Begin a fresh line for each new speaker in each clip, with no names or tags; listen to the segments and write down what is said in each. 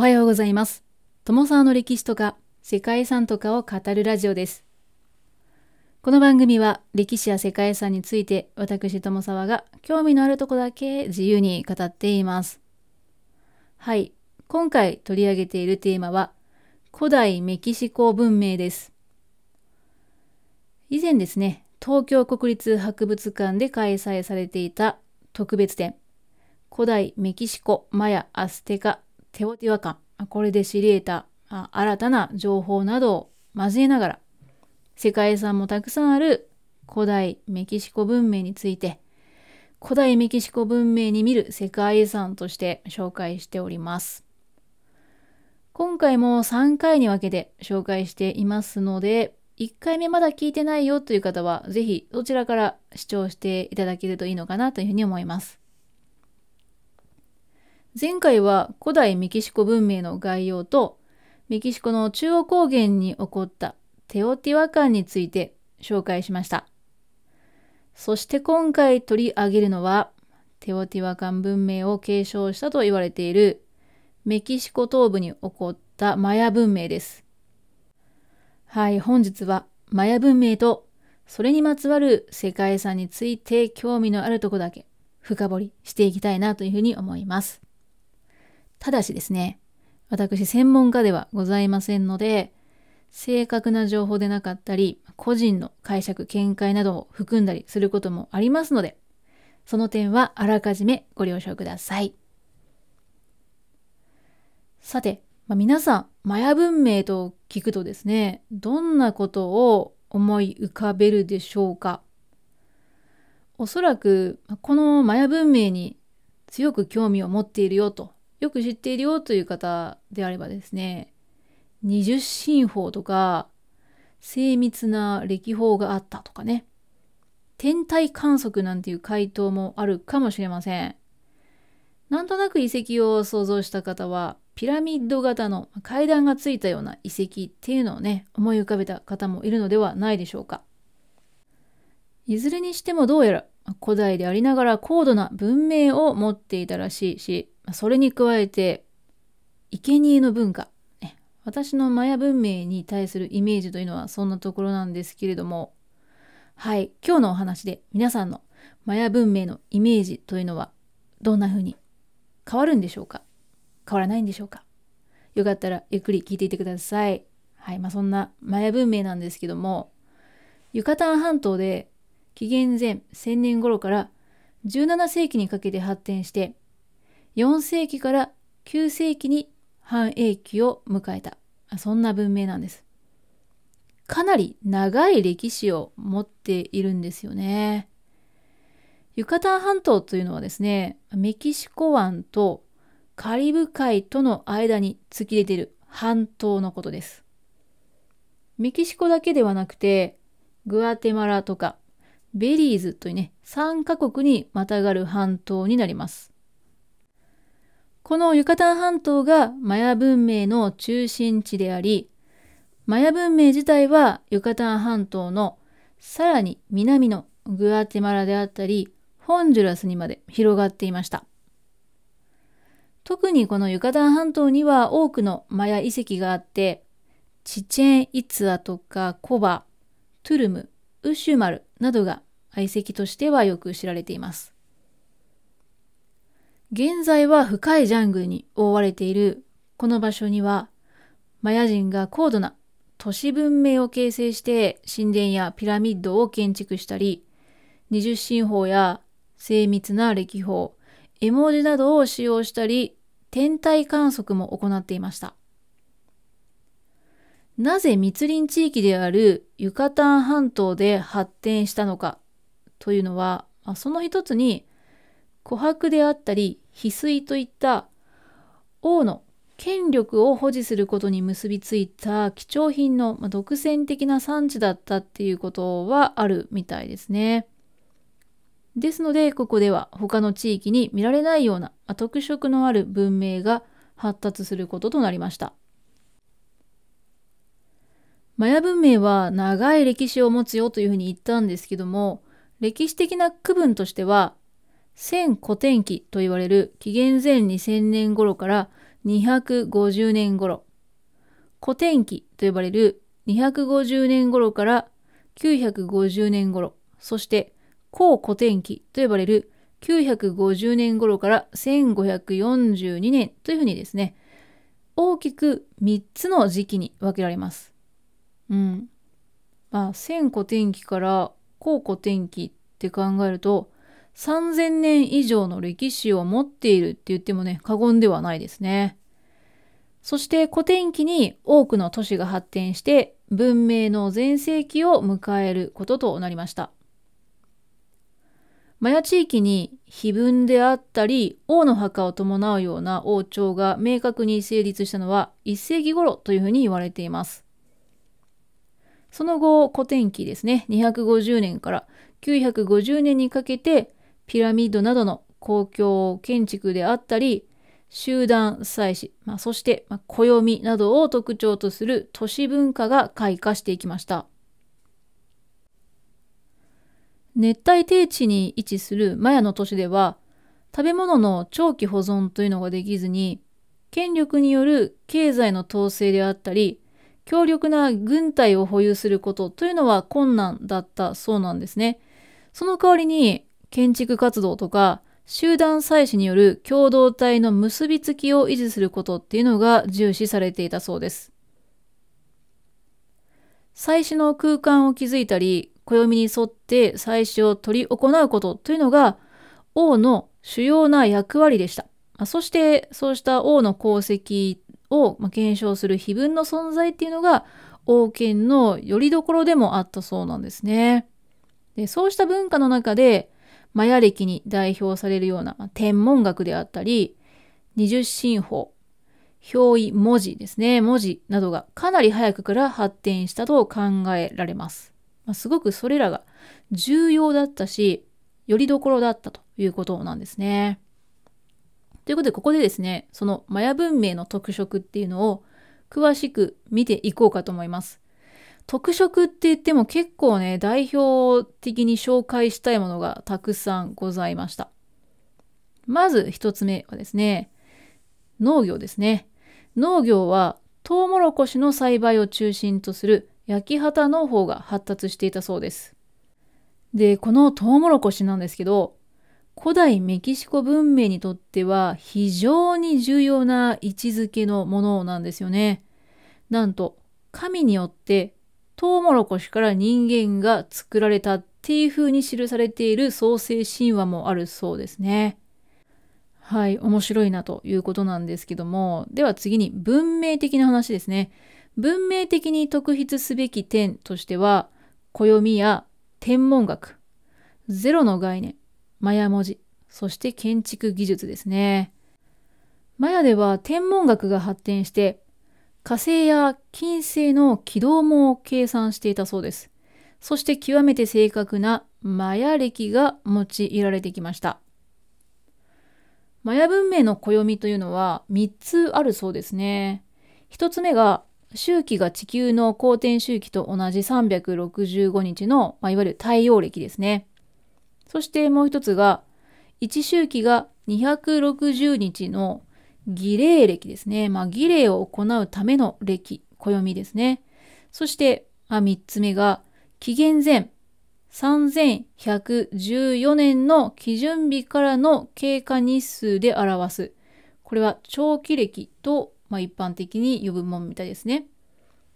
おはようございます。友沢の歴史とか世界遺産とかを語るラジオです。この番組は歴史や世界遺産について私友沢が興味のあるとこだけ自由に語っています。はい、今回取り上げているテーマは古代メキシコ文明です。以前ですね、東京国立博物館で開催されていた特別展古代メキシコ、マヤ、アステカ、テオティワカン、これで知り得た新たな情報などを交えながら、世界遺産もたくさんある古代メキシコ文明について、古代メキシコ文明に見る世界遺産として紹介しております。今回も3回に分けて紹介していますので、1回目まだ聞いてないよという方は、ぜひどちらから視聴していただけるといいのかなというふうに思います。前回は古代メキシコ文明の概要とメキシコの中央高原に起こったテオティワカンについて紹介しました。そして今回取り上げるのはテオティワカン文明を継承したと言われているメキシコ東部に起こったマヤ文明です。はい、本日はマヤ文明とそれにまつわる世界遺産について興味のあるとこだけ深掘りしていきたいなというふうに思います。ただしですね、私専門家ではございませんので、正確な情報でなかったり、個人の解釈、見解などを含んだりすることもありますので、その点はあらかじめご了承ください。さて、まあ、皆さん、マヤ文明と聞くとですね、どんなことを思い浮かべるでしょうか？おそらく、このマヤ文明に強く興味を持っているよとよく知っているよという方であればですね、二十進法とか、精密な歴法があったとかね、天体観測なんていう回答もあるかもしれません。なんとなく遺跡を想像した方は、ピラミッド型の階段がついたような遺跡っていうのをね、思い浮かべた方もいるのではないでしょうか。いずれにしてもどうやら古代でありながら高度な文明を持っていたらしいし、それに加えて、生贄の文化、私のマヤ文明に対するイメージというのはそんなところなんですけれども、はい、今日のお話で皆さんのマヤ文明のイメージというのはどんな風に変わるんでしょうか？変わらないんでしょうか？よかったらゆっくり聞いていてください。はい、まあそんなマヤ文明なんですけども、ユカタン半島で紀元前1000年頃から17世紀にかけて発展して4世紀から9世紀に繁栄期を迎えた。そんな文明なんです。かなり長い歴史を持っているんですよね。ユカタン半島というのはですねメキシコ湾とカリブ海との間に突き出ている半島のことです。メキシコだけではなくてグアテマラとかベリーズというね、3カ国にまたがる半島になります。このユカタン半島がマヤ文明の中心地であり、マヤ文明自体はユカタン半島のさらに南のグアテマラであったり、ホンジュラスにまで広がっていました。特にこのユカタン半島には多くのマヤ遺跡があって、チチェン・イツアとかコバ、トゥルム、ウシュマルなどが遺跡としてはよく知られています。現在は深いジャングルに覆われているこの場所には、マヤ人が高度な都市文明を形成して神殿やピラミッドを建築したり、二十進法や精密な歴法、絵文字などを使用したり、天体観測も行っていました。なぜ密林地域であるユカタン半島で発展したのかというのはま、その一つに琥珀であったり翡翠といった王の権力を保持することに結びついた貴重品の独占的な産地だったっていうことはあるみたいですね。ですのでここでは他の地域に見られないような特色のある文明が発達することとなりました。マヤ文明は長い歴史を持つよというふうに言ったんですけども、歴史的な区分としては、千古天期と言われる紀元前2000年頃から250年頃、古典期と呼ばれる250年頃から950年頃、そして後古典期と呼ばれる950年頃から1542年というふうにですね、大きく3つの時期に分けられます。うん。まあ、1000古典期から後古典期って考えると、3000年以上の歴史を持っているって言ってもね、過言ではないですね。そして古典期に多くの都市が発展して文明の全盛期を迎えることとなりました。マヤ地域に碑文であったり王の墓を伴うような王朝が明確に成立したのは1世紀頃というふうに言われています。その後古典期ですね250年から950年にかけてピラミッドなどの公共建築であったり集団祭祀、まあ、そして、まあ、暦などを特徴とする都市文化が開花していきました。熱帯低地に位置するマヤの都市では、食べ物の長期保存というのができずに、権力による経済の統制であったり、強力な軍隊を保有することというのは困難だったそうなんですね。その代わりに建築活動とか集団祭祀による共同体の結びつきを維持することっていうのが重視されていたそうです。祭祀の空間を築いたり、暦に沿って祭祀を取り行うことというのが王の主要な役割でした。そしてそうした王の功績を検証する碑文の存在っていうのが王権の拠り所でもあったそうなんですね。でそうした文化の中でマヤ歴に代表されるような、天文学であったり、二十進法、表意文字ですね、文字などがかなり早くから発展したと考えられます。まあ、すごくそれらが重要だったし、よりどころだったということなんですね。ということで、ここでですね、そのマヤ文明の特色っていうのを詳しく見ていこうかと思います。特色って言っても結構ね、代表的に紹介したいものがたくさんございました。まず一つ目はですね、農業ですね。農業はトウモロコシの栽培を中心とする焼き畑農法が発達していたそうです。で、このトウモロコシなんですけど、古代メキシコ文明にとっては非常に重要な位置づけのものなんですよね。なんと、神によってトウモロコシから人間が作られたっていう風に記されている創世神話もあるそうですね。はい、面白いなということなんですけども、では次に文明的な話ですね。文明的に特筆すべき点としては、暦や天文学、ゼロの概念、マヤ文字、そして建築技術ですね。マヤでは天文学が発展して、火星や金星の軌道も計算していたそうです。そして極めて正確なマヤ暦が用いられてきました。マヤ文明の暦というのは3つあるそうですね。1つ目が周期が地球の公転周期と同じ365日の、まあ、いわゆる太陽暦ですね。そしてもう一つが1周期が260日の儀礼歴ですね。まあ、儀礼を行うための歴、暦ですね。そして、まあ、3つ目が、紀元前3114年の基準日からの経過日数で表す。これは長期歴と、まあ、一般的に呼ぶものみたいですね。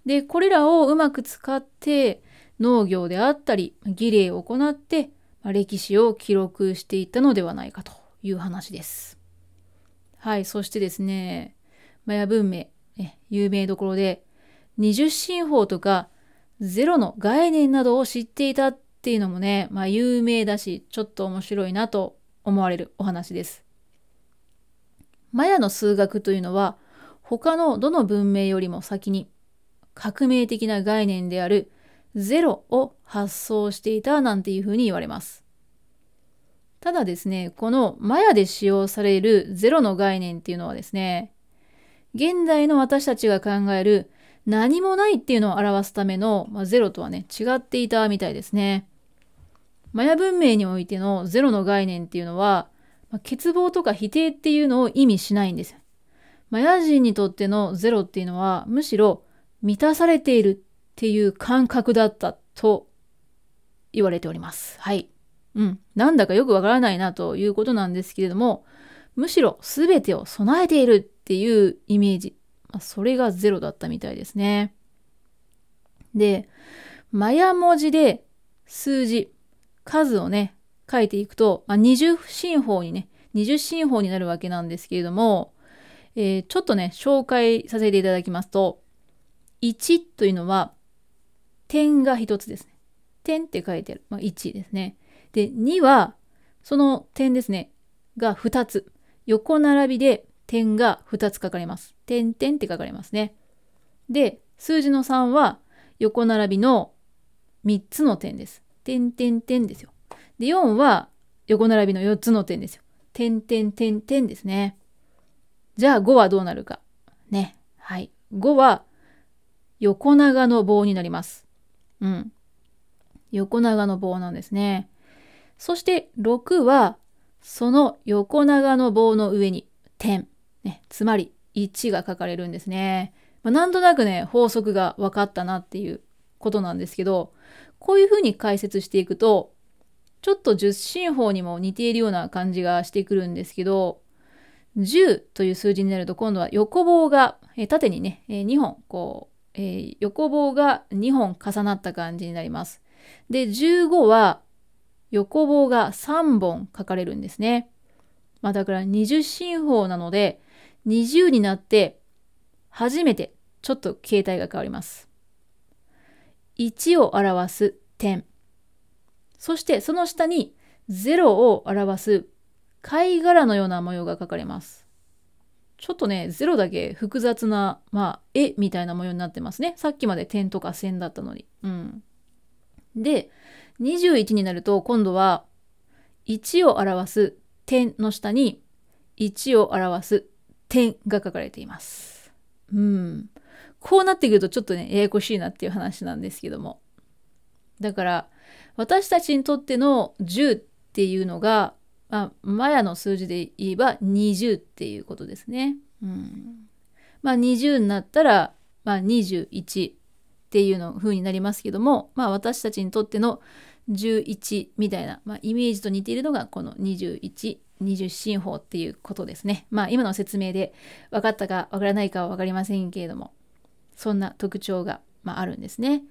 で、これらをうまく使って農業であったり、儀礼を行って、歴史を記録していったのではないかという話です。はい、そしてですね、マヤ文明、ね、有名どころで、二十進法とか、ゼロの概念などを知っていたっていうのもね、まあ有名だし、ちょっと面白いなと思われるお話です。マヤの数学というのは、他のどの文明よりも先に革命的な概念であるゼロを発想していたなんていうふうに言われます。ただですね、このマヤで使用されるゼロの概念っていうのはですね、現代の私たちが考える何もないっていうのを表すための、まあ、ゼロとはね、違っていたみたいですね。マヤ文明においてのゼロの概念っていうのは、まあ、欠乏とか否定っていうのを意味しないんです。マヤ人にとってのゼロっていうのはむしろ満たされているっていう感覚だったと言われております。はい。うん。なんだかよくわからないなということなんですけれども、むしろ全てを備えているっていうイメージ。まあ、それがゼロだったみたいですね。で、マヤ文字で数字、数をね、書いていくと、まあ、二重進法にね、二重進法になるわけなんですけれども、えー、ちょっとね、紹介させていただきますと、1というのは、点が1つですね。点って書いてある。まあ、1ですね。で、2は、その点ですね、が2つ。横並びで点が2つ書かれます。点点って書かれますね。で、数字の3は横並びの3つの点です。点点点ですよ。で、4は横並びの4つの点ですよ。点点点点ですね。じゃあ5はどうなるか。ね。はい。5は横長の棒になります。うん。横長の棒なんですね。そして6はその横長の棒の上に点、ね、つまり1が書かれるんですね。まあ、なんとなくね、法則が分かったなっていうことなんですけど、こういうふうに解説していくと、ちょっと十進法にも似ているような感じがしてくるんですけど、10という数字になると今度は横棒が、縦にね、2本、こう、えー、横棒が2本重なった感じになります。で、15は横棒が3本書かれるんですね。まあだから20進法なので、20になって初めてちょっと形態が変わります。1を表す点。そしてその下に0を表す貝殻のような模様が描かれます。ちょっとね、0だけ複雑な、まあ、絵みたいな模様になってますね。さっきまで点とか線だったのに。うん。で、21になると今度は1を表す点の下に1を表す点が書かれています。うん。こうなってくるとちょっとね、ややこしいなっていう話なんですけども。だから、私たちにとっての10っていうのが、まあ、マヤの数字で言えば20っていうことですね。うん。まあ20になったら、まあ21っていうの風になりますけども、まあ私たちにとっての11みたいな、まあ、イメージと似ているのがこの21、20進法っていうことですね。まあ今の説明で分かったか分からないかは分かりませんけれども、そんな特徴が、まあ、あるんですね。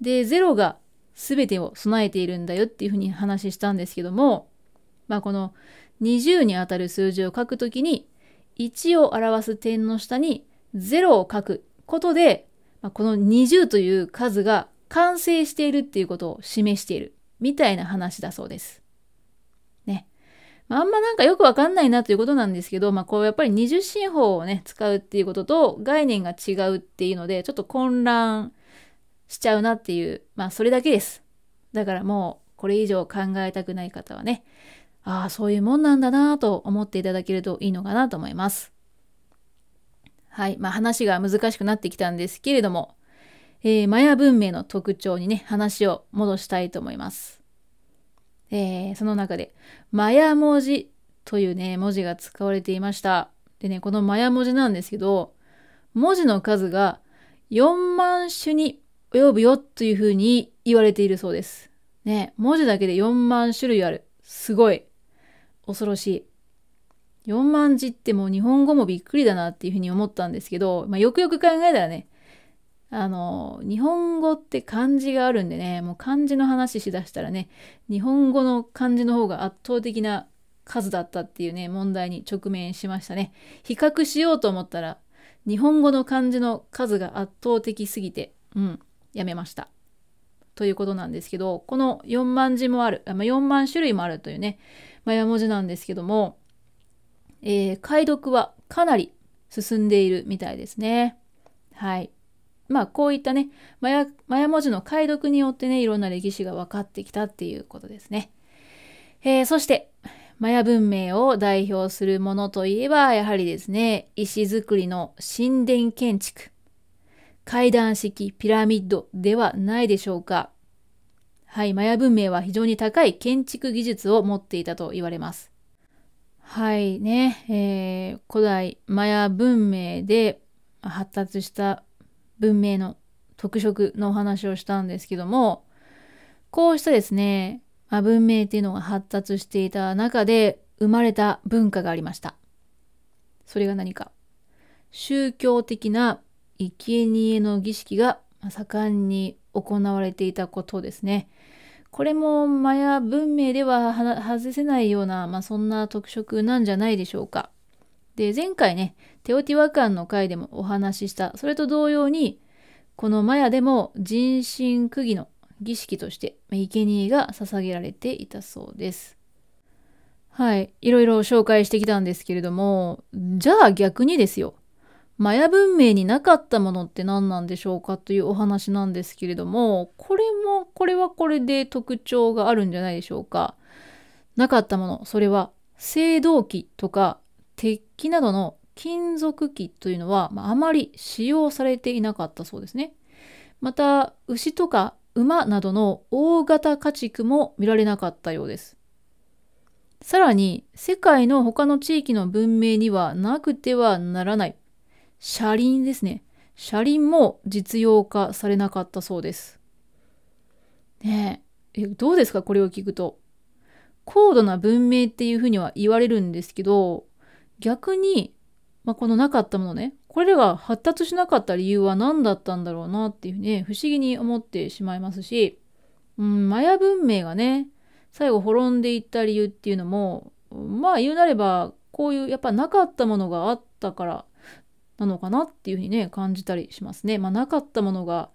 で、0が全てを備えているんだよっていうふうに話したんですけども、まあ、この20にあたる数字を書くときに1を表す点の下に0を書くことで、まあ、この20という数が完成しているっていうことを示しているみたいな話だそうです。ね。あ、あんまなんかよくわかんないなということなんですけど、まあ、こうやっぱり二重進法をね、使うっていうことと概念が違うっていうので、ちょっと混乱しちゃうなっていう、まあそれだけです。だからもうこれ以上考えたくない方はね、ああ、そういうもんなんだなと思っていただけるといいのかなと思います。はい。まあ話が難しくなってきたんですけれども、えー、マヤ文明の特徴にね、話を戻したいと思います。えー、その中で、マヤ文字というね、文字が使われていました。でね、このマヤ文字なんですけど、文字の数が4万種に及ぶよというふうに言われているそうです。ね、文字だけで4万種類ある。すごい。恐ろしい。4万字ってもう日本語もびっくりだなっていうふうに思ったんですけど、まあ、よくよく考えたらね、あの、日本語って漢字があるんでね、もう漢字の話しだしたらね、日本語の漢字の方が圧倒的な数だったっていうね、問題に直面しましたね。比較しようと思ったら、日本語の漢字の数が圧倒的すぎて、うん、やめました。ということなんですけど、この4万字もある、まあ、4万種類もあるというね、まあ、山文字なんですけども、えー、解読はかなり進んでいるみたいですね。はい。まあ、こういったね、マヤマヤ文字の解読によってね、いろんな歴史が分かってきたっていうことですね。えー、そして、マヤ文明を代表するものといえば、やはりですね、石造りの神殿建築。階段式ピラミッドではないでしょうか。はい、マヤ文明は非常に高い建築技術を持っていたと言われます。はいね、えー、古代マヤ文明で発達した文明の特色のお話をしたんですけども、こうしたですね、まあ、文明っていうのが発達していた中で生まれた文化がありました。それが何か。宗教的な生贄の儀式が盛んに行われていたことですね。これもマヤ文明では外せないような、まあ、そんな特色なんじゃないでしょうか。で、前回ね、テオティワカンの回でもお話しした、それと同様に、このマヤでも人身区議の儀式として、生贄が捧げられていたそうです。はい。いろいろ紹介してきたんですけれども、じゃあ逆にですよ。マヤ文明になかったものって何なんでしょうかというお話なんですけれども、これも、これはこれで特徴があるんじゃないでしょうか。なかったもの、それは青銅器とか鉄器などの金属器というのは、まあ、あまり使用されていなかったそうですね。また、牛とか馬などの大型家畜も見られなかったようです。さらに、世界の他の地域の文明にはなくてはならない車輪ですね。車輪も実用化されなかったそうです。ねえ、えどうですか？これを聞くと。高度な文明っていうふうには言われるんですけど、逆に、まあ、このなかったものね、これらが発達しなかった理由は何だったんだろうなっていうね、不思議に思ってしまいますし、うん、マヤ文明がね、最後滅んでいった理由っていうのも、まあ言うなれば、こういうやっぱなかったものがあったからなのかなっていうふうにね、感じたりしますね。まあ、なかったものが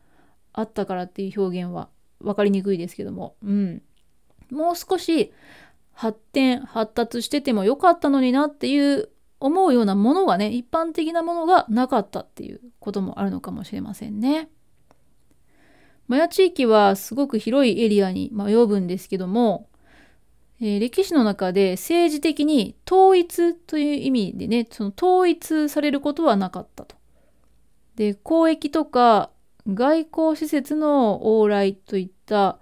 あったからっていう表現は分かりにくいですけども、うん。もう少し発展、発達しててもよかったのになっていう思うようなものがね、一般的なものがなかったっていうこともあるのかもしれませんね。マヤ地域はすごく広いエリアに及ぶんですけども、えー、歴史の中で政治的に統一という意味でね、その統一されることはなかったと。で、交易とか外交施設の往来といった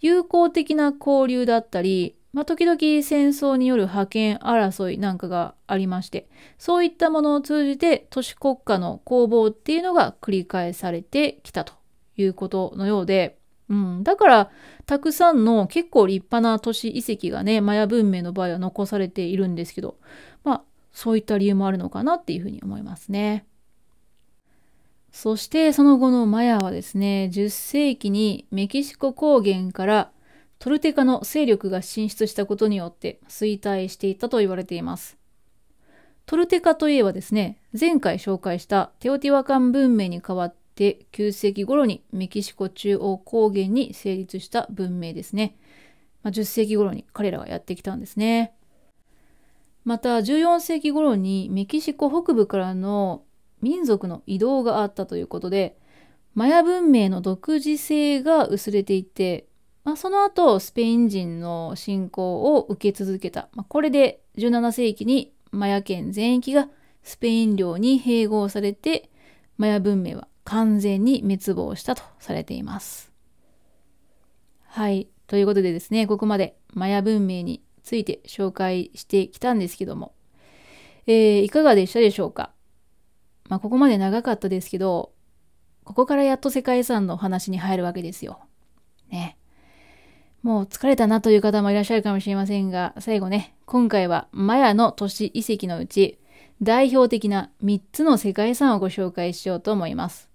友好的な交流だったり、まあ、時々戦争による覇権争いなんかがありまして、そういったものを通じて都市国家の攻防っていうのが繰り返されてきたということのようで、うん、だから、たくさんの結構立派な都市遺跡がね、マヤ文明の場合は残されているんですけど、まあ、そういった理由もあるのかなっていうふうに思いますね。そしてその後のマヤはですね、10世紀にメキシコ高原からトルテカの勢力が進出したことによって衰退していったと言われています。トルテカといえばですね、前回紹介したテオティワカン文明に代わっで9世紀頃にメキシコ中央高原に成立した文明ですね。まあ、10世紀頃に彼らがやってきたんですね。また14世紀頃にメキシコ北部からの民族の移動があったということでマヤ文明の独自性が薄れていて、まあ、その後スペイン人の侵攻を受け続けた、まあ、これで17世紀にマヤ県全域がスペイン領に併合されてマヤ文明は完全に滅亡したとされています。はい。ということでですね、ここまでマヤ文明について紹介してきたんですけども、えー、いかがでしたでしょうか？まあ、ここまで長かったですけど、ここからやっと世界遺産の話に入るわけですよ。ね。もう疲れたなという方もいらっしゃるかもしれませんが、最後ね、今回はマヤの都市遺跡のうち、代表的な3つの世界遺産をご紹介しようと思います。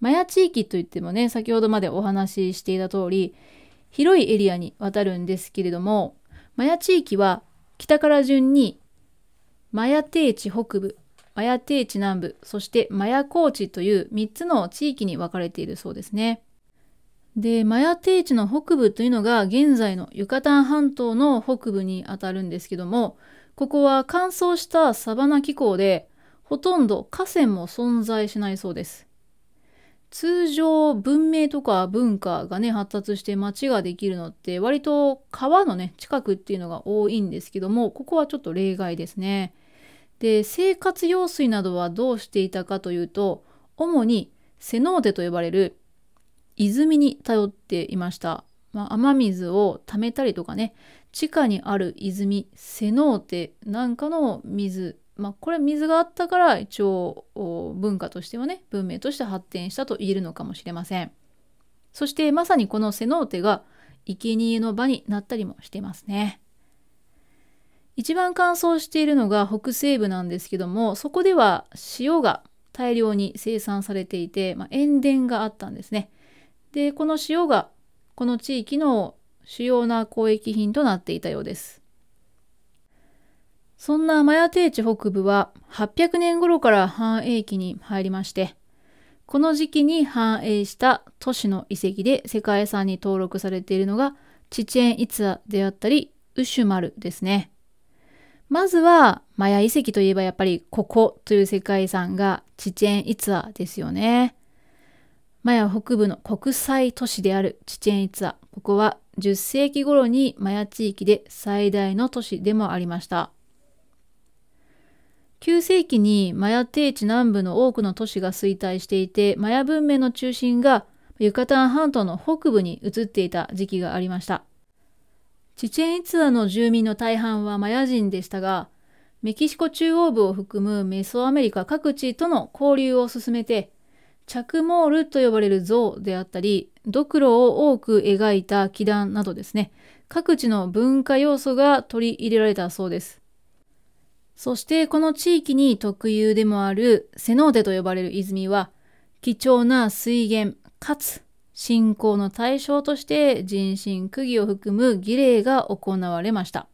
マヤ地域といってもね、先ほどまでお話ししていた通り、広いエリアにわたるんですけれども、マヤ地域は北から順にマヤ低地北部、マヤ低地南部、そしてマヤ高地という3つの地域に分かれているそうですね。で、マヤ低地の北部というのが現在のユカタン半島の北部にあたるんですけども、ここは乾燥したサバナ気候で、ほとんど河川も存在しないそうです。通常文明とか文化がね発達して街ができるのって割と川のね近くっていうのが多いんですけどもここはちょっと例外ですね。で生活用水などはどうしていたかというと主にセノーテと呼ばれる泉に頼っていました。まあ、雨水を溜めたりとかね地下にある泉セノーテなんかの水まあ、これ水があったから一応文化としてはね文明として発展したと言えるのかもしれません。そしてまさにこのセノーテが生贄の場になったりもしてますね。一番乾燥しているのが北西部なんですけどもそこでは塩が大量に生産されていて、まあ、塩田があったんですね。でこの塩がこの地域の主要な交易品となっていたようです。そんなマヤ低地北部は800年頃から繁栄期に入りまして、この時期に繁栄した都市の遺跡で世界遺産に登録されているのがチチェン・イツァであったりウシュマルですね。まずはマヤ遺跡といえばやっぱりここという世界遺産がチチェン・イツァですよね。マヤ北部の国際都市であるチチェンイツァ。ここは10世紀頃にマヤ地域で最大の都市でもありました。9世紀にマヤ低地南部の多くの都市が衰退していて、マヤ文明の中心がユカタン半島の北部に移っていた時期がありました。チチェンイツァの住民の大半はマヤ人でしたが、メキシコ中央部を含むメソアメリカ各地との交流を進めて、チャクモールと呼ばれる像であったり、ドクロを多く描いた祈壇などですね、各地の文化要素が取り入れられたそうです。そしてこの地域に特有でもあるセノーテと呼ばれる泉は、貴重な水源かつ信仰の対象として人身区議を含む儀礼が行われました。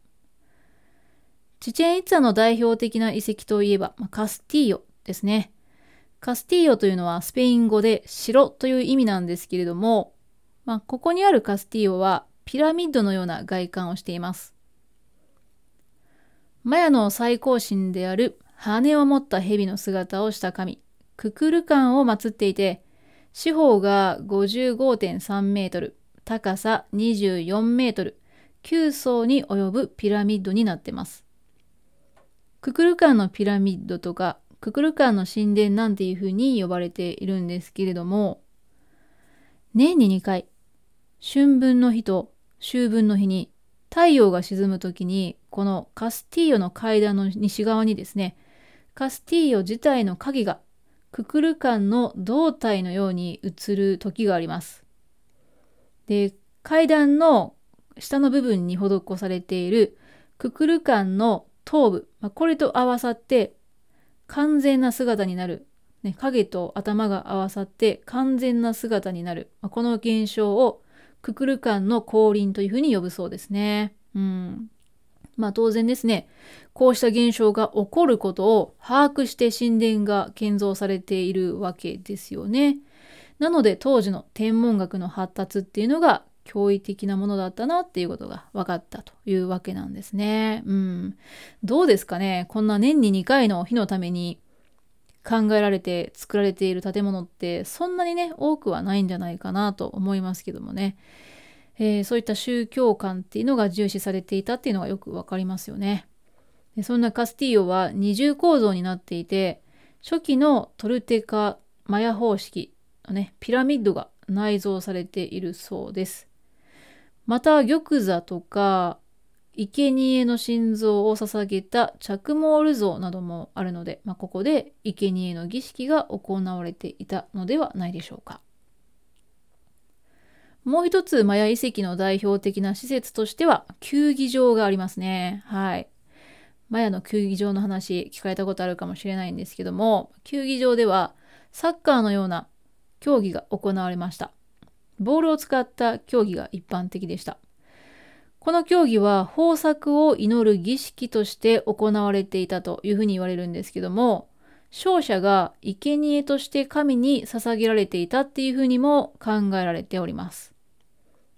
チチェンイツァの代表的な遺跡といえば、カスティーヨですね。カスティーヨというのはスペイン語で城という意味なんですけれども、まあ、ここにあるカスティーヨはピラミッドのような外観をしています。マヤの最高神である羽を持った蛇の姿をした神、ククルカンを祀っていて、四方が55.3メートル、高さ24メートル、9層に及ぶピラミッドになってます。ククルカンのピラミッドとかククルカンの神殿なんていう風に呼ばれているんですけれども、年に2回、春分の日と秋分の日に太陽が沈む時に、このカスティーヨの階段の西側にですね、カスティーヨ自体の影がククルカンの胴体のように映る時があります。で、階段の下の部分に施されているククルカンの頭部、まあ、これと合わさって完全な姿になる。ね、影と頭が合わさって完全な姿になる。まあ、この現象をククルカンの降臨というふうに呼ぶそうですね。うん。まあ当然ですね。こうした現象が起こることを把握して神殿が建造されているわけですよね。なので当時の天文学の発達っていうのが驚異的なものだったなっていうことが分かったというわけなんですね。うん。どうですかね？こんな年に2回の日のために考えられて作られている建物ってそんなにね多くはないんじゃないかなと思いますけどもね、えー、そういった宗教観っていうのが重視されていたっていうのがよく分かりますよね。でそんなカスティーヨは二重構造になっていて初期のトルテカマヤ方式のねピラミッドが内蔵されているそうです。また玉座とか生贄の心臓を捧げた着毛ル像などもあるので、まあ、ここで生贄の儀式が行われていたのではないでしょうか。もう一つマヤ遺跡の代表的な施設としては球技場がありますね。はい。マヤの球技場の話聞かれたことあるかもしれないんですけども、球技場ではサッカーのような競技が行われました。ボールを使った競技が一般的でした。この競技は豊作を祈る儀式として行われていたというふうに言われるんですけども、勝者が生贄として神に捧げられていたっていうふうにも考えられております。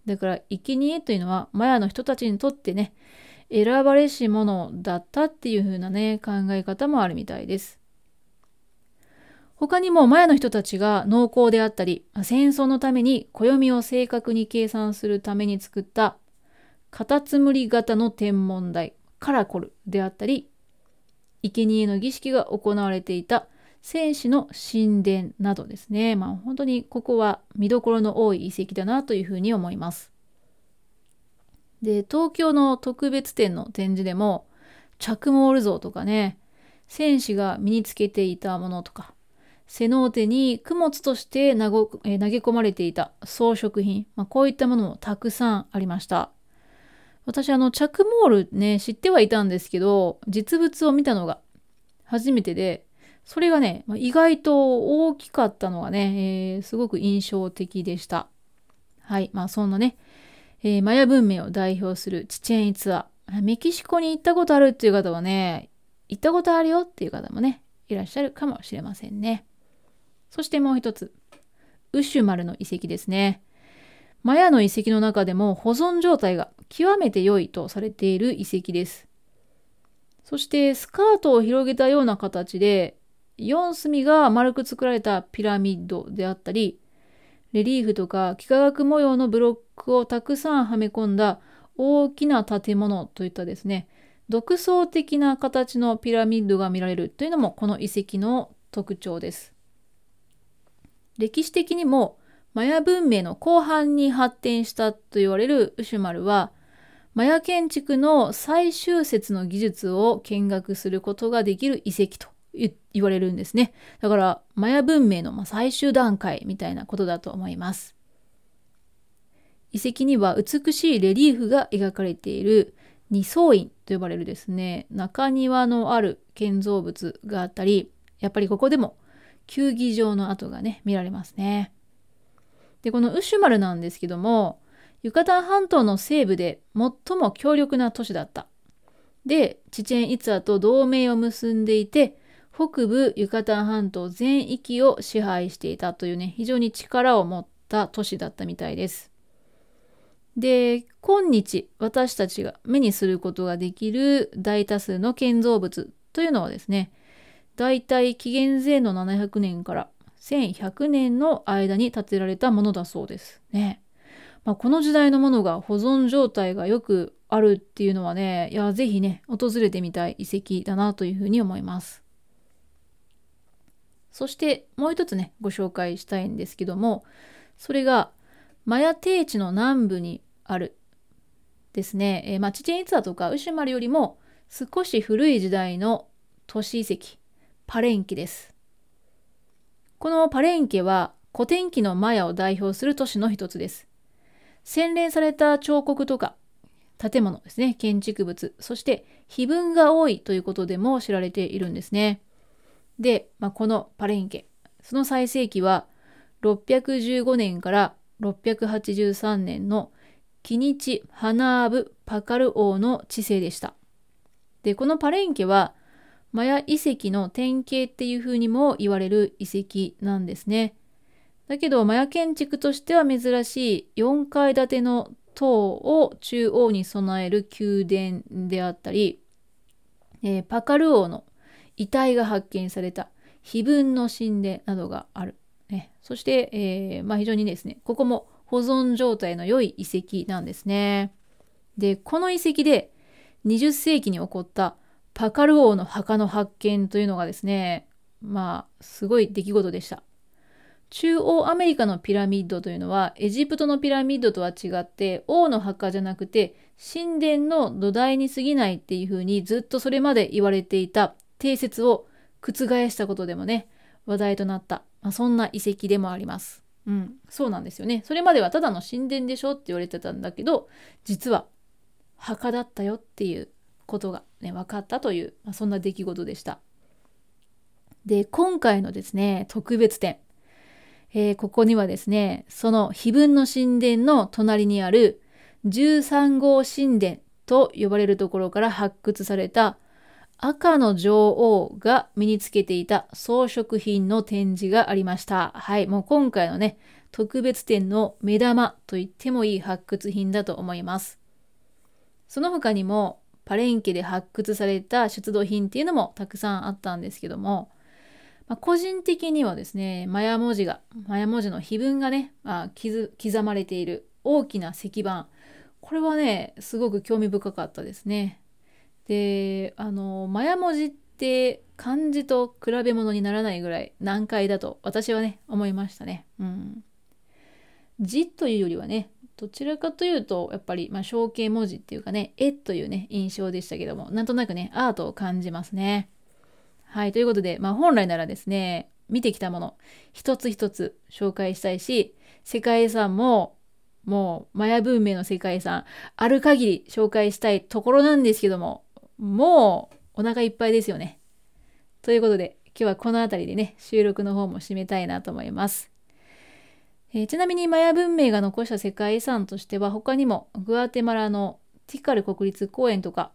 だから生贄というのはマヤの人たちにとってね、選ばれし者だったっていうふうなね、考え方もあるみたいです。他にもマヤの人たちが農耕であったり、戦争のために暦を正確に計算するために作ったカタツムリ型の天文台、カラコルであったり、生贄の儀式が行われていた戦士の神殿などですね。まあ本当にここは見どころの多い遺跡だなというふうに思います。で、東京の特別展の展示でも、チャクモール像とかね、戦士が身につけていたものとか、背の手に供物として投げ込まれていた装飾品、まあ、こういったものもたくさんありました。私、あの、チャクモールね、知ってはいたんですけど、実物を見たのが初めてで、それがね、意外と大きかったのがね、えー、すごく印象的でした。はい。まあ、そんなね、えー、マヤ文明を代表するチチェンイツアー。メキシコに行ったことあるっていう方はね、行ったことあるよっていう方もね、いらっしゃるかもしれませんね。そしてもう一つ、ウシュマルの遺跡ですね。マヤの遺跡の中でも保存状態が極めて良いとされている遺跡です。そしてスカートを広げたような形で4隅が丸く作られたピラミッドであったりレリーフとか幾何学模様のブロックをたくさんはめ込んだ大きな建物といったですね独創的な形のピラミッドが見られるというのもこの遺跡の特徴です。歴史的にもマヤ文明の後半に発展したと言われるウシュマルはマヤ建築の最終節の技術を見学することができる遺跡と言われるんですね。だからマヤ文明の最終段階みたいなことだと思います。遺跡には美しいレリーフが描かれている二層院と呼ばれるですね中庭のある建造物があったりやっぱりここでも球技場の跡がね見られますねでこのウシュマルなんですけどもユカタン半島の西部で最も強力な都市だった。でチチェン・イツァと同盟を結んでいて北部ユカタン半島全域を支配していたというね非常に力を持った都市だったみたいです。で、今日私たちが目にすることができる大多数の建造物というのはですね、大体紀元前の700年から1100年の間に建てられたものだそうですね。まあ、この時代のものが保存状態がよくあるっていうのはね、いや、ぜひね、訪れてみたい遺跡だなというふうに思います。そしてもう一つね、ご紹介したいんですけども、それがマヤ低地の南部にあるですね。えー、まあ、チチェンイツァとかウシュマルよりも少し古い時代の都市遺跡、パレンケです。このパレンケは古典期のマヤを代表する都市の一つです。洗練された彫刻とか建物ですね、建築物、そして碑文が多いということでも知られているんですね。で、まあ、このパレンケ、その最盛期は615年から683年のキニチ・ハナーブ・パカル王の治世でした。で、このパレンケは、マヤ遺跡の典型っていうふうにも言われる遺跡なんですね。だけど、マヤ建築としては珍しい4階建ての塔を中央に備える宮殿であったり、えー、パカル王の遺体が発見された碑文の神殿などがある。ね、そして、えー、まあ、非常にですね、ここも保存状態の良い遺跡なんですね。で、この遺跡で20世紀に起こったパカル王の墓の発見というのがですね、まあ、すごい出来事でした。中央アメリカのピラミッドというのはエジプトのピラミッドとは違って王の墓じゃなくて神殿の土台に過ぎないっていうふうにずっとそれまで言われていた定説を覆したことでもね話題となった、まあ、そんな遺跡でもあります。うん、そうなんですよね。それまではただの神殿でしょって言われてたんだけど、実は墓だったよっていうことがね、分かったという、まあ、そんな出来事でした。で、今回のですね、特別展。えー、ここにはですね、その碑文の神殿の隣にある13号神殿と呼ばれるところから発掘された赤の女王が身につけていた装飾品の展示がありました。はい、もう今回のね、特別展の目玉と言ってもいい発掘品だと思います。その他にも、パレンケで発掘された出土品っていうのもたくさんあったんですけども、まあ、個人的にはですね、マヤ文字が、マヤ文字の碑文がね、まあ、刻まれている大きな石板、これはね、すごく興味深かったですね。であのマヤ文字って漢字と比べ物にならないぐらい難解だと私はね思いましたね。うん、字というよりはねどちらかというとやっぱり、まあ、象形文字っていうかね絵というね印象でしたけどもなんとなくねアートを感じますね。はいということで、まあ、本来ならですね見てきたもの一つ一つ紹介したいし世界遺産ももうマヤ文明の世界遺産ある限り紹介したいところなんですけどももうお腹いっぱいですよね。ということで今日はこの辺りでね収録の方も締めたいなと思います。えー、ちなみにマヤ文明が残した世界遺産としては他にもグアテマラのティカル国立公園とか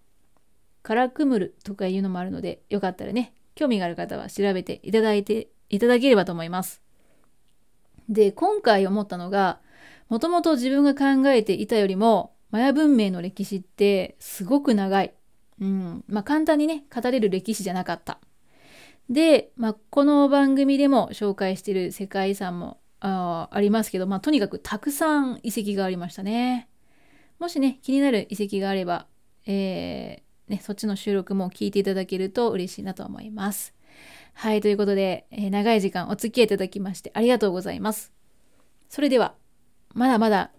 カラクムルとかいうのもあるのでよかったらね興味がある方は調べていただいていただければと思います。で今回思ったのがもともと自分が考えていたよりもマヤ文明の歴史ってすごく長い。うん。まあ簡単にね語れる歴史じゃなかった。で、まあ、この番組でも紹介している世界遺産もあありますけど、まあ、とにかくたくさん遺跡がありましたね。もしね、気になる遺跡があれば、えー、ね、そっちの収録も聞いていただけると嬉しいなと思います。はい、ということで、えー、長い時間お付き合いいただきましてありがとうございます。それでは、まだまだ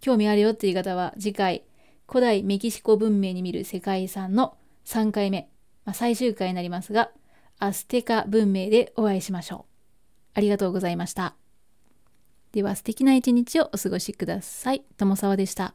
興味あるよっていう方は次回、古代メキシコ文明に見る世界遺産の3回目、まあ、最終回になりますが、アステカ文明でお会いしましょう。ありがとうございました。では素敵な一日をお過ごしください。友沢でした。